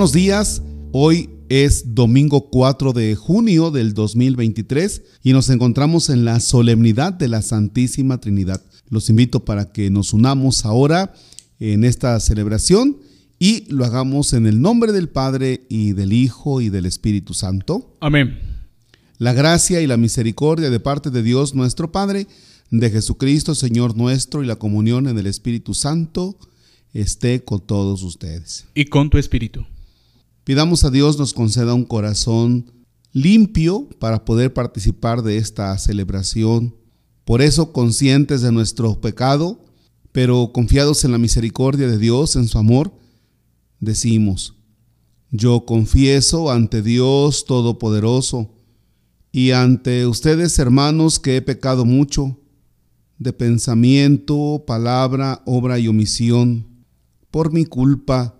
buenos días. Hoy es domingo 4 de junio del 2023 y nos encontramos en la solemnidad de la Santísima Trinidad. Los invito para que nos unamos ahora en esta celebración y lo hagamos en el nombre del Padre y del Hijo y del Espíritu Santo. Amén. La gracia y la misericordia de parte de Dios nuestro Padre, de Jesucristo Señor nuestro y la comunión en el Espíritu Santo esté con todos ustedes. Y con tu espíritu. Pidamos a Dios nos conceda un corazón limpio para poder participar de esta celebración. Por eso, conscientes de nuestro pecado, pero confiados en la misericordia de Dios, en su amor, decimos, yo confieso ante Dios Todopoderoso y ante ustedes, hermanos, que he pecado mucho de pensamiento, palabra, obra y omisión, por mi culpa,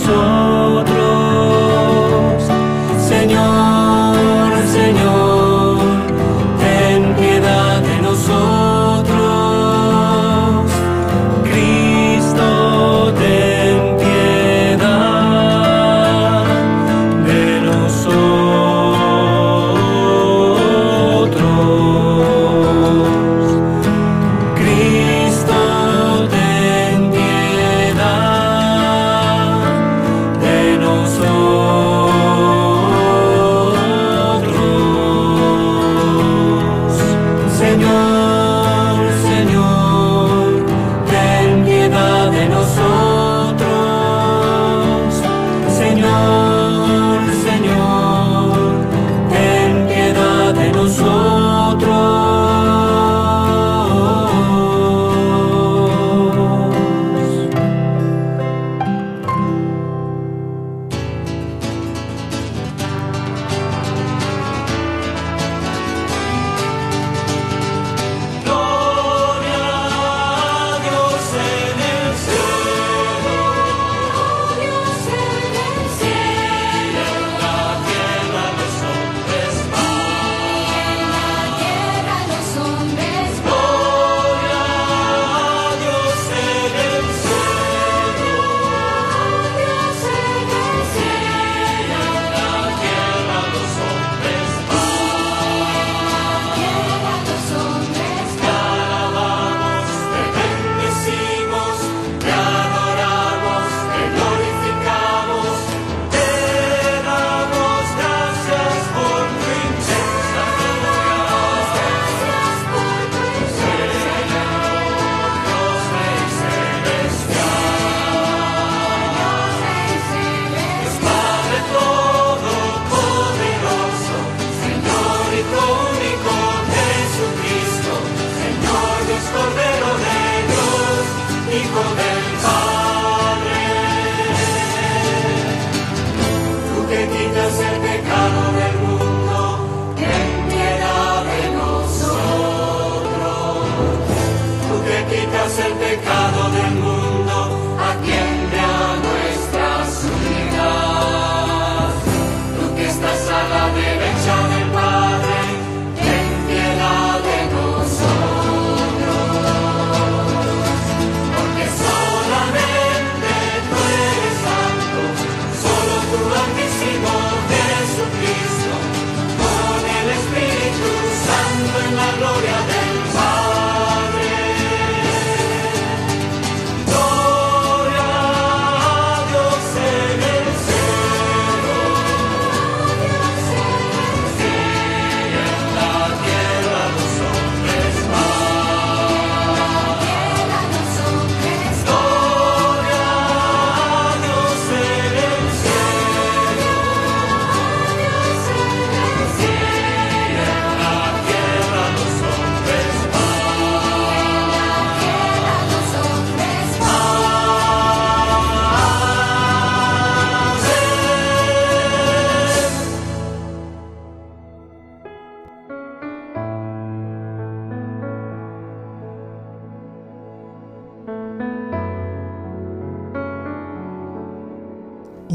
错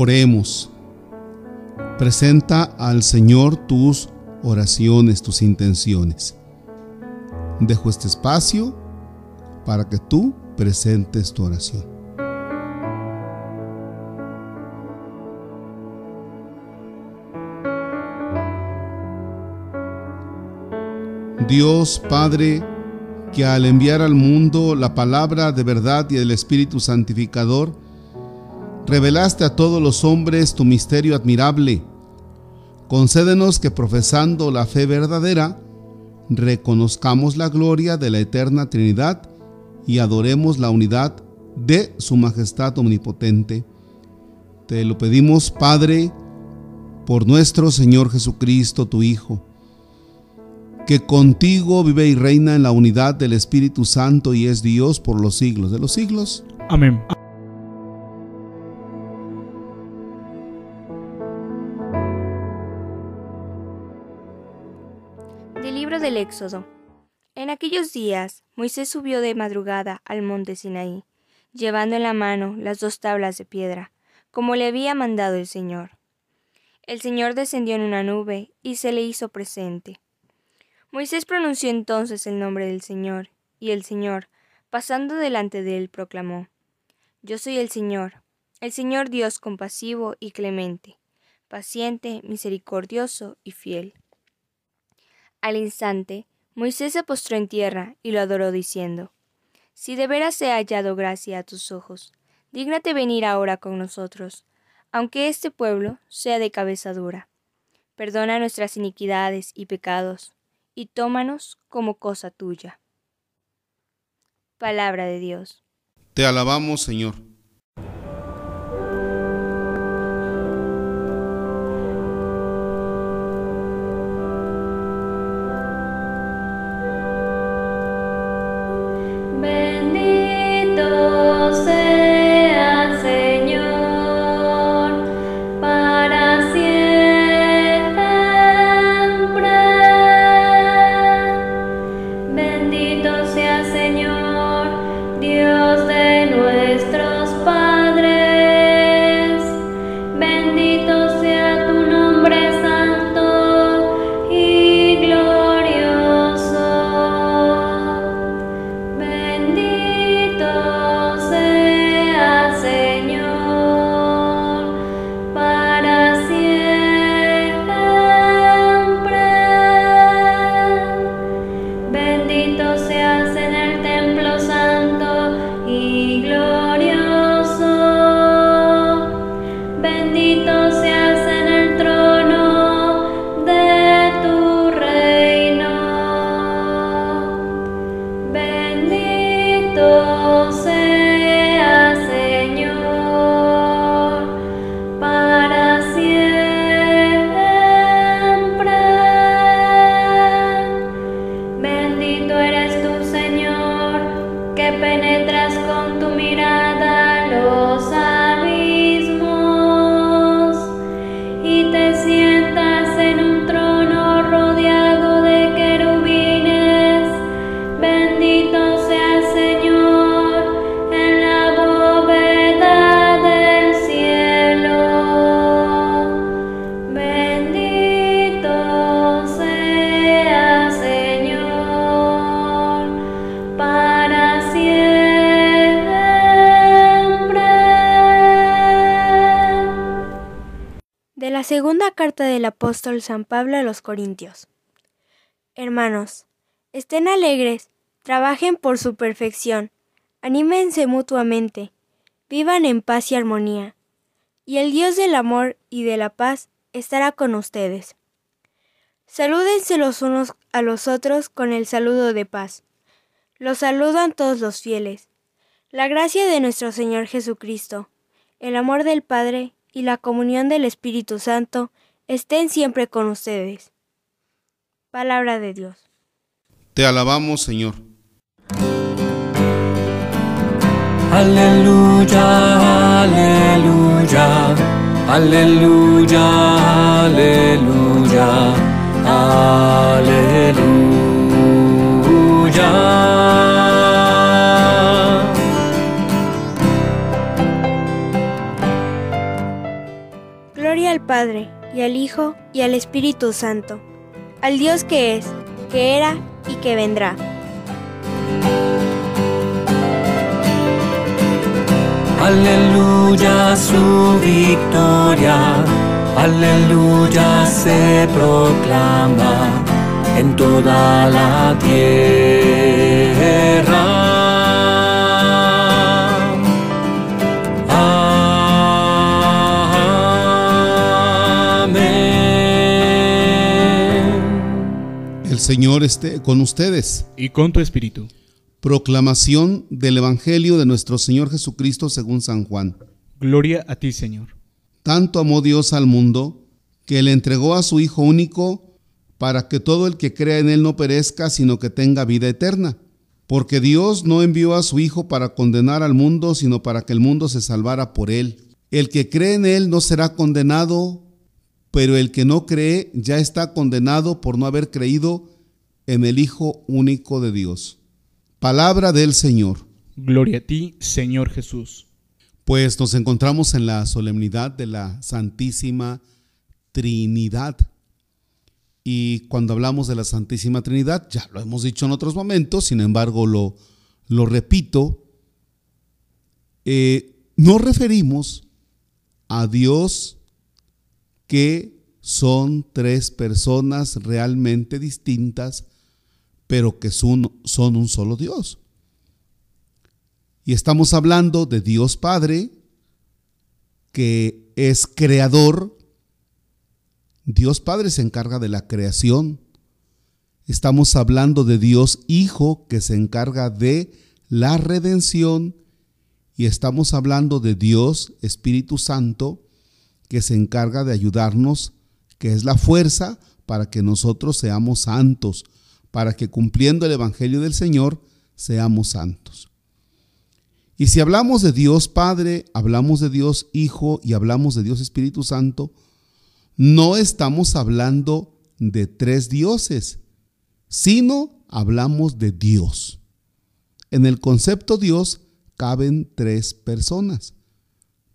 Oremos. Presenta al Señor tus oraciones, tus intenciones. Dejo este espacio para que tú presentes tu oración. Dios Padre, que al enviar al mundo la palabra de verdad y el Espíritu Santificador, revelaste a todos los hombres tu misterio admirable. Concédenos que profesando la fe verdadera, reconozcamos la gloria de la eterna Trinidad y adoremos la unidad de su majestad omnipotente. Te lo pedimos, Padre, por nuestro Señor Jesucristo, tu Hijo, que contigo vive y reina en la unidad del Espíritu Santo y es Dios por los siglos de los siglos. Amén. En aquellos días, Moisés subió de madrugada al monte Sinaí, llevando en la mano las dos tablas de piedra, como le había mandado el Señor. El Señor descendió en una nube y se le hizo presente. Moisés pronunció entonces el nombre del Señor, y el Señor, pasando delante de él, proclamó, Yo soy el Señor, el Señor Dios compasivo y clemente, paciente, misericordioso y fiel. Al instante, Moisés se postró en tierra y lo adoró diciendo, Si de veras he hallado gracia a tus ojos, dígnate venir ahora con nosotros, aunque este pueblo sea de cabeza dura. Perdona nuestras iniquidades y pecados, y tómanos como cosa tuya. Palabra de Dios. Te alabamos, Señor. Apóstol San Pablo a los Corintios. Hermanos, estén alegres, trabajen por su perfección, anímense mutuamente, vivan en paz y armonía, y el Dios del amor y de la paz estará con ustedes. Salúdense los unos a los otros con el saludo de paz. Los saludan todos los fieles. La gracia de nuestro Señor Jesucristo, el amor del Padre y la comunión del Espíritu Santo estén siempre con ustedes. Palabra de Dios. Te alabamos, Señor. Aleluya, aleluya, aleluya, aleluya, aleluya. al Padre, y al Hijo, y al Espíritu Santo, al Dios que es, que era y que vendrá. Aleluya su victoria, aleluya se proclama en toda la tierra. Señor esté con ustedes. y con tu espíritu. Proclamación del Evangelio de nuestro Señor Jesucristo según San Juan. Gloria a ti, Señor. Tanto amó Dios al mundo que le entregó a su Hijo único para que todo el que crea en Él no perezca, sino que tenga vida eterna. Porque Dios no envió a su Hijo para condenar al mundo, sino para que el mundo se salvara por Él. El que cree en Él no será condenado, pero el que no cree ya está condenado por no haber creído en el Hijo único de Dios. Palabra del Señor. Gloria a ti, Señor Jesús. Pues nos encontramos en la solemnidad de la Santísima Trinidad. Y cuando hablamos de la Santísima Trinidad, ya lo hemos dicho en otros momentos, sin embargo lo, lo repito, eh, nos referimos a Dios que son tres personas realmente distintas, pero que son, son un solo Dios. Y estamos hablando de Dios Padre, que es creador. Dios Padre se encarga de la creación. Estamos hablando de Dios Hijo, que se encarga de la redención. Y estamos hablando de Dios Espíritu Santo, que se encarga de ayudarnos, que es la fuerza para que nosotros seamos santos, para que cumpliendo el Evangelio del Señor seamos santos. Y si hablamos de Dios Padre, hablamos de Dios Hijo y hablamos de Dios Espíritu Santo, no estamos hablando de tres dioses, sino hablamos de Dios. En el concepto Dios caben tres personas,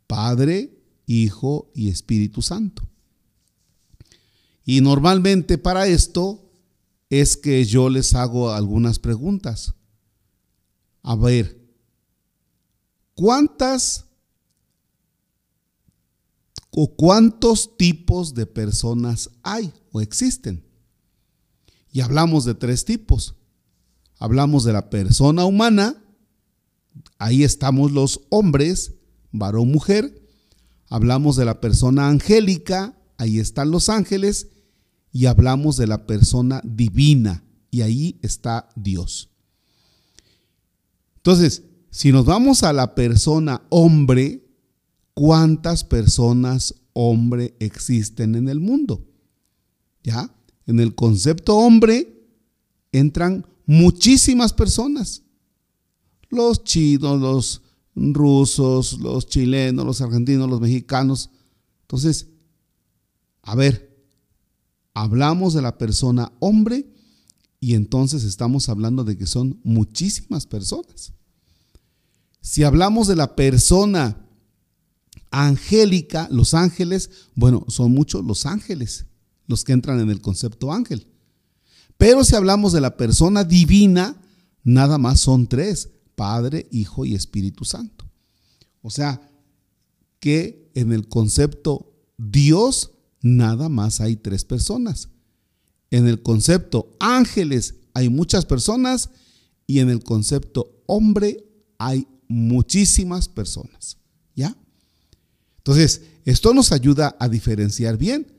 Padre, Hijo y Espíritu Santo. Y normalmente para esto es que yo les hago algunas preguntas. A ver, ¿cuántas o cuántos tipos de personas hay o existen? Y hablamos de tres tipos. Hablamos de la persona humana, ahí estamos los hombres, varón, mujer. Hablamos de la persona angélica, ahí están los ángeles. Y hablamos de la persona divina, y ahí está Dios. Entonces, si nos vamos a la persona hombre, ¿cuántas personas hombre existen en el mundo? ¿Ya? En el concepto hombre entran muchísimas personas. Los chinos, los rusos, los chilenos, los argentinos, los mexicanos. Entonces, a ver, hablamos de la persona hombre y entonces estamos hablando de que son muchísimas personas. Si hablamos de la persona angélica, los ángeles, bueno, son muchos los ángeles los que entran en el concepto ángel. Pero si hablamos de la persona divina, nada más son tres, Padre, Hijo y Espíritu Santo. O sea, que en el concepto Dios nada más hay tres personas. En el concepto ángeles hay muchas personas y en el concepto hombre hay muchísimas personas. ¿Ya? Entonces, esto nos ayuda a diferenciar bien.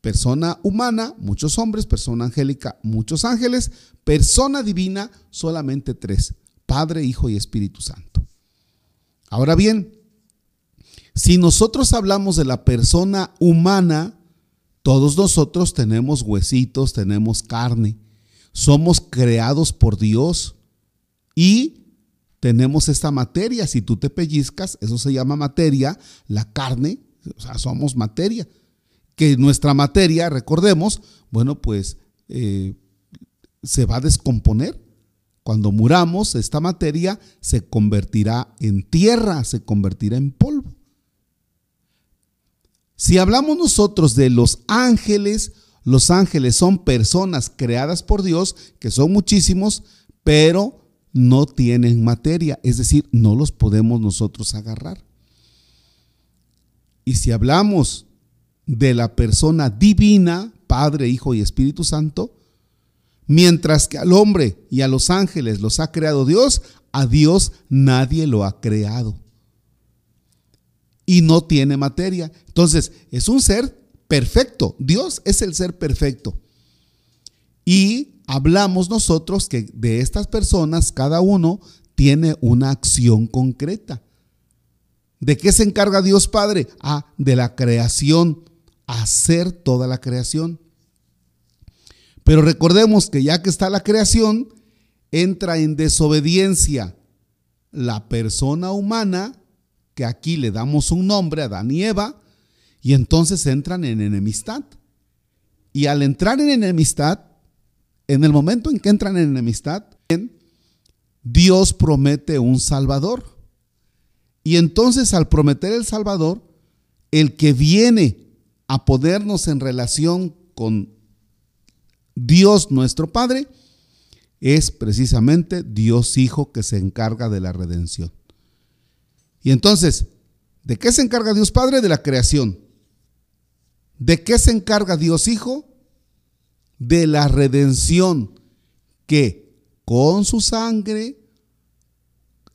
Persona humana, muchos hombres, persona angélica, muchos ángeles, persona divina, solamente tres, Padre, Hijo y Espíritu Santo. Ahora bien, si nosotros hablamos de la persona humana, todos nosotros tenemos huesitos, tenemos carne, somos creados por Dios y tenemos esta materia. Si tú te pellizcas, eso se llama materia, la carne, o sea, somos materia. Que nuestra materia, recordemos, bueno, pues eh, se va a descomponer. Cuando muramos, esta materia se convertirá en tierra, se convertirá en polvo. Si hablamos nosotros de los ángeles, los ángeles son personas creadas por Dios, que son muchísimos, pero no tienen materia, es decir, no los podemos nosotros agarrar. Y si hablamos de la persona divina, Padre, Hijo y Espíritu Santo, mientras que al hombre y a los ángeles los ha creado Dios, a Dios nadie lo ha creado. Y no tiene materia. Entonces, es un ser perfecto. Dios es el ser perfecto. Y hablamos nosotros que de estas personas, cada uno tiene una acción concreta. ¿De qué se encarga Dios Padre? Ah, de la creación, hacer toda la creación. Pero recordemos que ya que está la creación, entra en desobediencia la persona humana, que aquí le damos un nombre, Adán y Eva, y entonces entran en enemistad. Y al entrar en enemistad, en el momento en que entran en enemistad, Dios promete un Salvador. Y entonces al prometer el Salvador, el que viene a podernos en relación con Dios nuestro Padre, es precisamente Dios Hijo que se encarga de la redención. Y entonces, ¿de qué se encarga Dios Padre? De la creación. ¿De qué se encarga Dios Hijo? De la redención que con su sangre,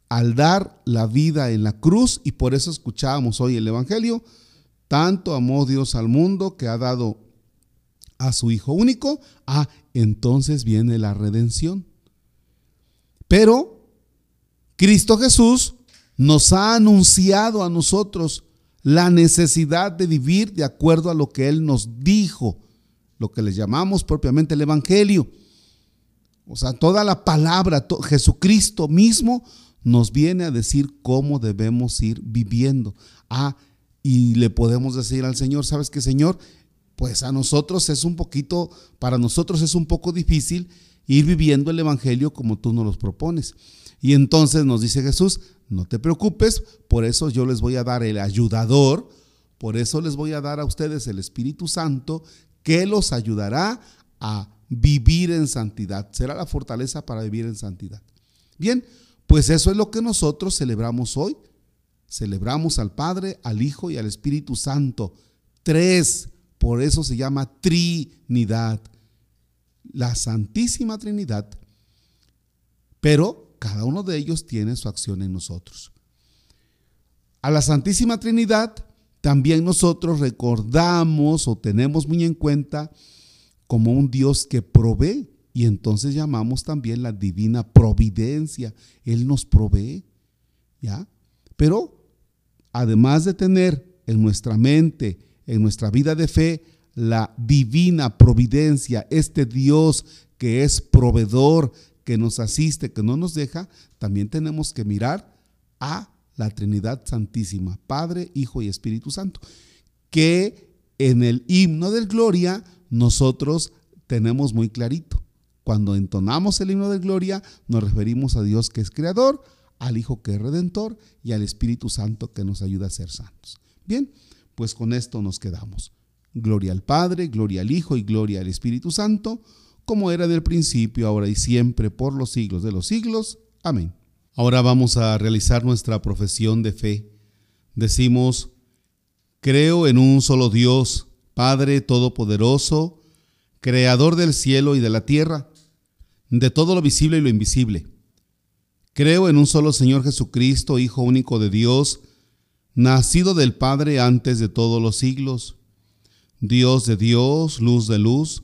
al dar la vida en la cruz, y por eso escuchábamos hoy el Evangelio, tanto amó Dios al mundo que ha dado a su Hijo único, ah, entonces viene la redención. Pero Cristo Jesús nos ha anunciado a nosotros la necesidad de vivir de acuerdo a lo que Él nos dijo, lo que le llamamos propiamente el Evangelio. O sea, toda la palabra, Jesucristo mismo nos viene a decir cómo debemos ir viviendo. Ah, y le podemos decir al Señor, ¿sabes qué, Señor? pues a nosotros es un poquito, para nosotros es un poco difícil ir viviendo el Evangelio como tú nos lo propones. Y entonces nos dice Jesús, no te preocupes, por eso yo les voy a dar el ayudador, por eso les voy a dar a ustedes el Espíritu Santo que los ayudará a vivir en santidad. Será la fortaleza para vivir en santidad. Bien, pues eso es lo que nosotros celebramos hoy. Celebramos al Padre, al Hijo y al Espíritu Santo. Tres por eso se llama Trinidad, la Santísima Trinidad. Pero cada uno de ellos tiene su acción en nosotros. A la Santísima Trinidad también nosotros recordamos o tenemos muy en cuenta como un Dios que provee y entonces llamamos también la divina providencia. Él nos provee, ¿ya? Pero además de tener en nuestra mente en nuestra vida de fe la divina providencia, este Dios que es proveedor, que nos asiste, que no nos deja, también tenemos que mirar a la Trinidad Santísima, Padre, Hijo y Espíritu Santo, que en el himno del Gloria nosotros tenemos muy clarito. Cuando entonamos el himno del Gloria nos referimos a Dios que es creador, al Hijo que es redentor y al Espíritu Santo que nos ayuda a ser santos. Bien, pues con esto nos quedamos. Gloria al Padre, gloria al Hijo y gloria al Espíritu Santo, como era del principio, ahora y siempre, por los siglos de los siglos. Amén. Ahora vamos a realizar nuestra profesión de fe. Decimos, creo en un solo Dios, Padre Todopoderoso, Creador del cielo y de la tierra, de todo lo visible y lo invisible. Creo en un solo Señor Jesucristo, Hijo único de Dios, nacido del Padre antes de todos los siglos, Dios de Dios, luz de luz,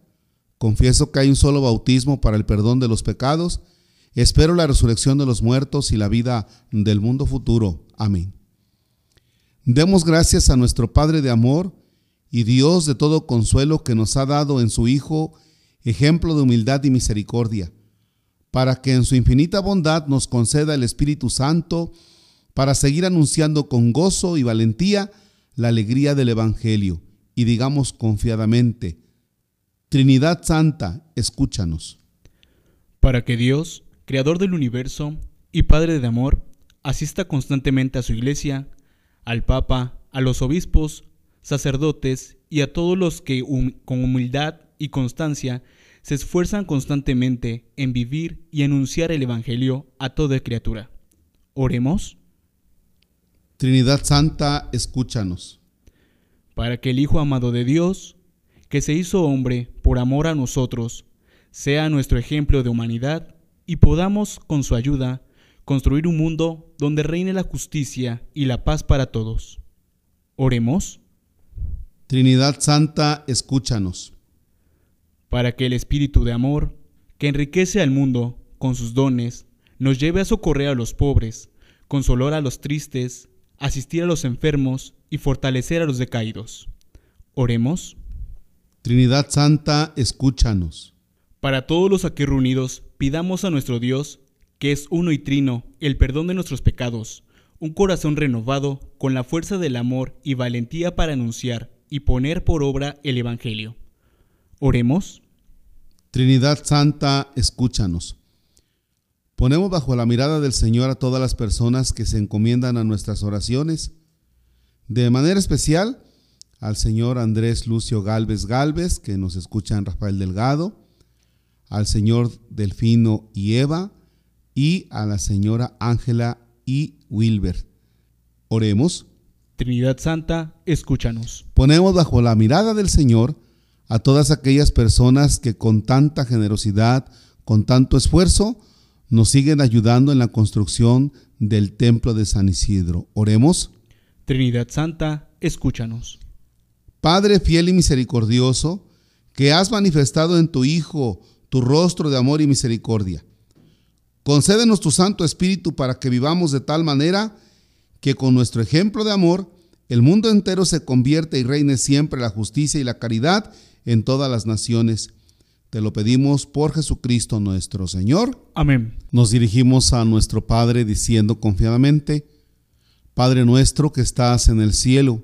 Confieso que hay un solo bautismo para el perdón de los pecados. Espero la resurrección de los muertos y la vida del mundo futuro. Amén. Demos gracias a nuestro Padre de amor y Dios de todo consuelo que nos ha dado en su Hijo ejemplo de humildad y misericordia, para que en su infinita bondad nos conceda el Espíritu Santo para seguir anunciando con gozo y valentía la alegría del Evangelio y digamos confiadamente, Trinidad Santa, escúchanos. Para que Dios, Creador del universo y Padre de amor, asista constantemente a su iglesia, al Papa, a los obispos, sacerdotes y a todos los que con humildad y constancia se esfuerzan constantemente en vivir y anunciar el Evangelio a toda criatura. Oremos. Trinidad Santa, escúchanos. Para que el Hijo amado de Dios, que se hizo hombre por amor a nosotros, sea nuestro ejemplo de humanidad y podamos, con su ayuda, construir un mundo donde reine la justicia y la paz para todos. Oremos. Trinidad Santa, escúchanos. Para que el Espíritu de amor, que enriquece al mundo con sus dones, nos lleve a socorrer a los pobres, consolar a los tristes, asistir a los enfermos y fortalecer a los decaídos. Oremos. Trinidad Santa, escúchanos. Para todos los aquí reunidos, pidamos a nuestro Dios, que es uno y trino, el perdón de nuestros pecados, un corazón renovado con la fuerza del amor y valentía para anunciar y poner por obra el Evangelio. Oremos. Trinidad Santa, escúchanos. Ponemos bajo la mirada del Señor a todas las personas que se encomiendan a nuestras oraciones. De manera especial al señor Andrés Lucio Galvez Galvez, que nos escucha en Rafael Delgado, al señor Delfino y Eva y a la señora Ángela y Wilber. Oremos. Trinidad Santa, escúchanos. Ponemos bajo la mirada del Señor a todas aquellas personas que con tanta generosidad, con tanto esfuerzo, nos siguen ayudando en la construcción del templo de San Isidro. Oremos. Trinidad Santa, escúchanos. Padre fiel y misericordioso, que has manifestado en tu Hijo tu rostro de amor y misericordia. Concédenos tu Santo Espíritu para que vivamos de tal manera que con nuestro ejemplo de amor el mundo entero se convierta y reine siempre la justicia y la caridad en todas las naciones. Te lo pedimos por Jesucristo nuestro Señor. Amén. Nos dirigimos a nuestro Padre diciendo confiadamente, Padre nuestro que estás en el cielo,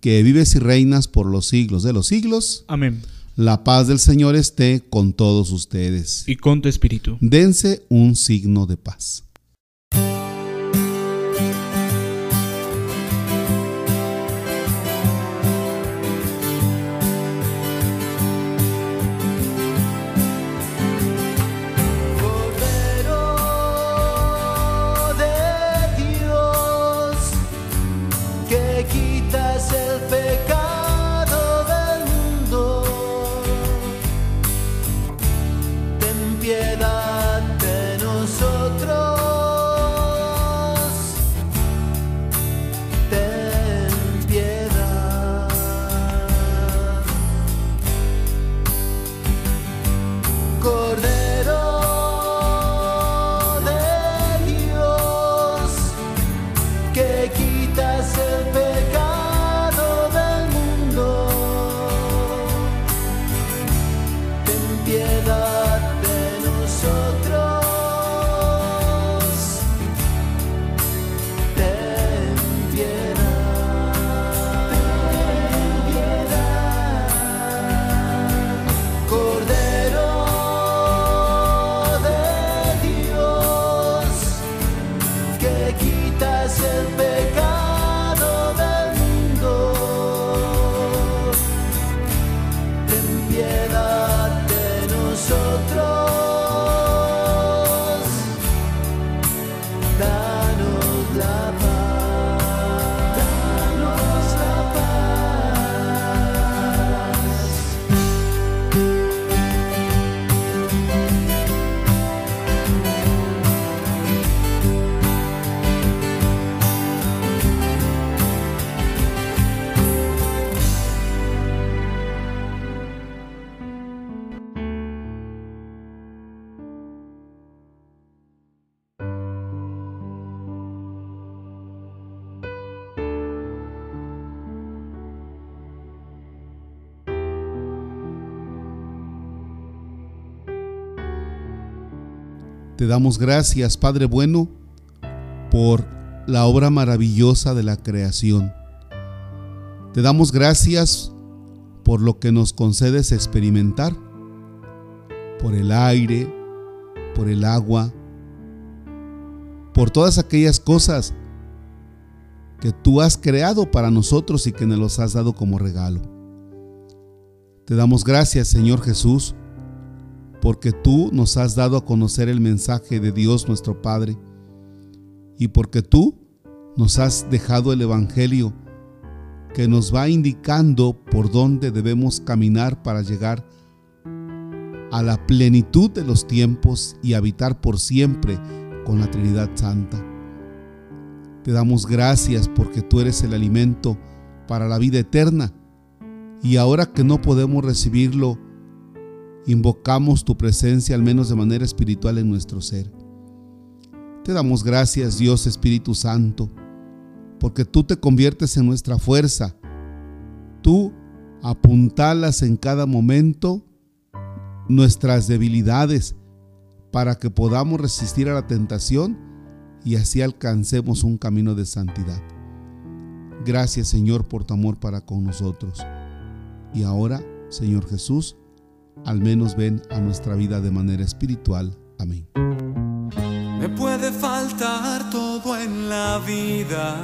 que vives y reinas por los siglos de los siglos. Amén. La paz del Señor esté con todos ustedes. Y con tu espíritu. Dense un signo de paz. Te damos gracias, Padre bueno, por la obra maravillosa de la creación. Te damos gracias por lo que nos concedes experimentar, por el aire, por el agua, por todas aquellas cosas que tú has creado para nosotros y que nos los has dado como regalo. Te damos gracias, Señor Jesús, porque tú nos has dado a conocer el mensaje de Dios nuestro Padre y porque tú nos has dejado el Evangelio que nos va indicando por dónde debemos caminar para llegar a la plenitud de los tiempos y habitar por siempre con la Trinidad Santa. Te damos gracias porque tú eres el alimento para la vida eterna y ahora que no podemos recibirlo, invocamos tu presencia al menos de manera espiritual en nuestro ser. Te damos gracias Dios Espíritu Santo porque tú te conviertes en nuestra fuerza. Tú apuntalas en cada momento nuestras debilidades para que podamos resistir a la tentación y así alcancemos un camino de santidad. Gracias Señor por tu amor para con nosotros. Y ahora, Señor Jesús, al menos ven a nuestra vida de manera espiritual. Amén. Me puede faltar todo en la vida.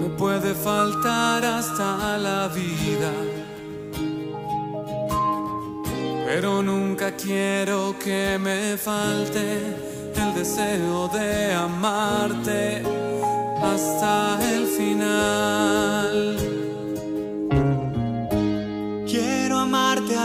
Me puede faltar hasta la vida. Pero nunca quiero que me falte el deseo de amarte hasta el final.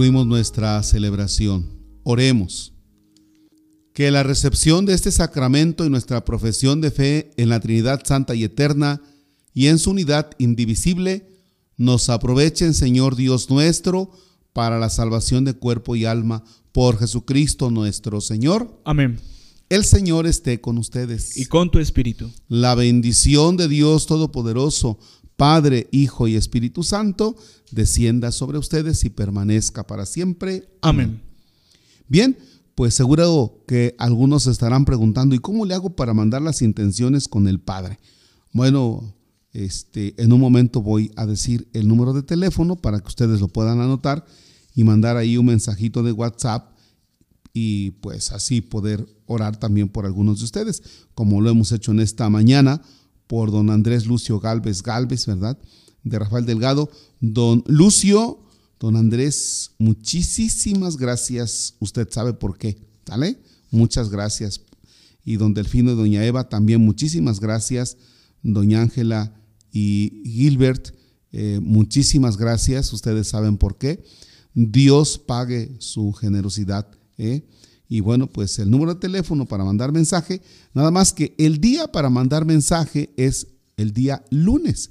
Concluimos nuestra celebración. Oremos. Que la recepción de este sacramento y nuestra profesión de fe en la Trinidad Santa y Eterna y en su unidad indivisible nos aprovechen, Señor Dios nuestro, para la salvación de cuerpo y alma por Jesucristo nuestro Señor. Amén. El Señor esté con ustedes. Y con tu espíritu. La bendición de Dios Todopoderoso, Padre, Hijo y Espíritu Santo, descienda sobre ustedes y permanezca para siempre. Amén. Bien, pues seguro que algunos se estarán preguntando, ¿y cómo le hago para mandar las intenciones con el Padre? Bueno, este, en un momento voy a decir el número de teléfono para que ustedes lo puedan anotar y mandar ahí un mensajito de WhatsApp y pues así poder orar también por algunos de ustedes, como lo hemos hecho en esta mañana por don Andrés Lucio Galvez Galvez, ¿verdad? De Rafael Delgado. Don Lucio, don Andrés, muchísimas gracias. Usted sabe por qué, ¿sale? Muchas gracias. Y don Delfino y doña Eva, también muchísimas gracias. Doña Ángela y Gilbert, eh, muchísimas gracias. Ustedes saben por qué. Dios pague su generosidad. ¿eh? Y bueno, pues el número de teléfono para mandar mensaje, nada más que el día para mandar mensaje es el día lunes.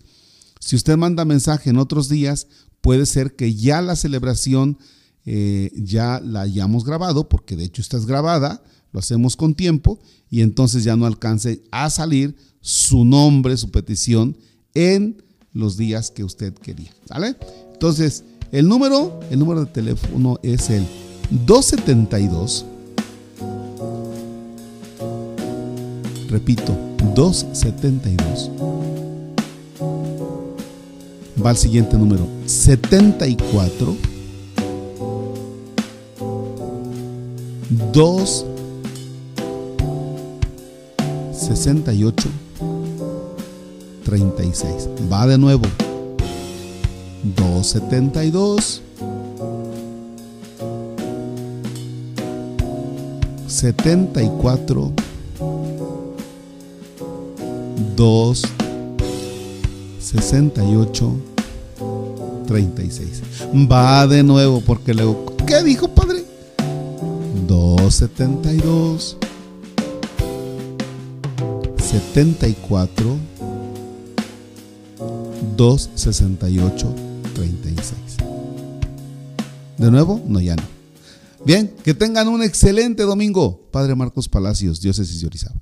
Si usted manda mensaje en otros días, puede ser que ya la celebración eh, ya la hayamos grabado, porque de hecho está es grabada, lo hacemos con tiempo y entonces ya no alcance a salir su nombre, su petición en los días que usted quería. ¿Sale? Entonces, el número, el número de teléfono es el 272. Repito, 272. Va al siguiente número, 74 2 68 36. Va de nuevo. 272 74 2 68 36. Va de nuevo porque luego, ¿qué dijo padre? 272 74 268 36. De nuevo, no ya no. Bien, que tengan un excelente domingo. Padre Marcos Palacios, Diócesis de Orizaba.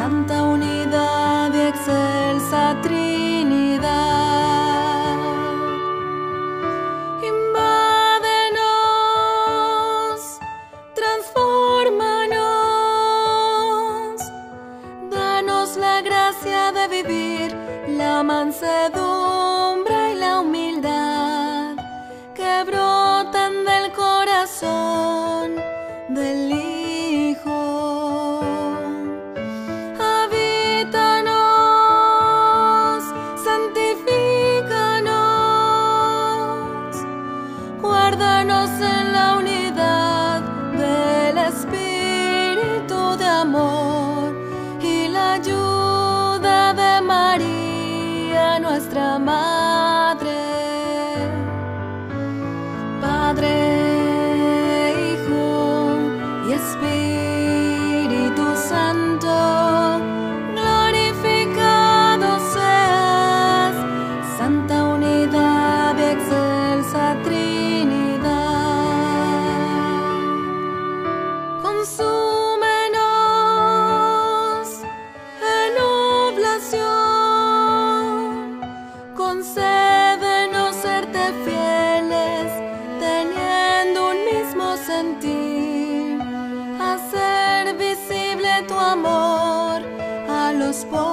Santa Unidad a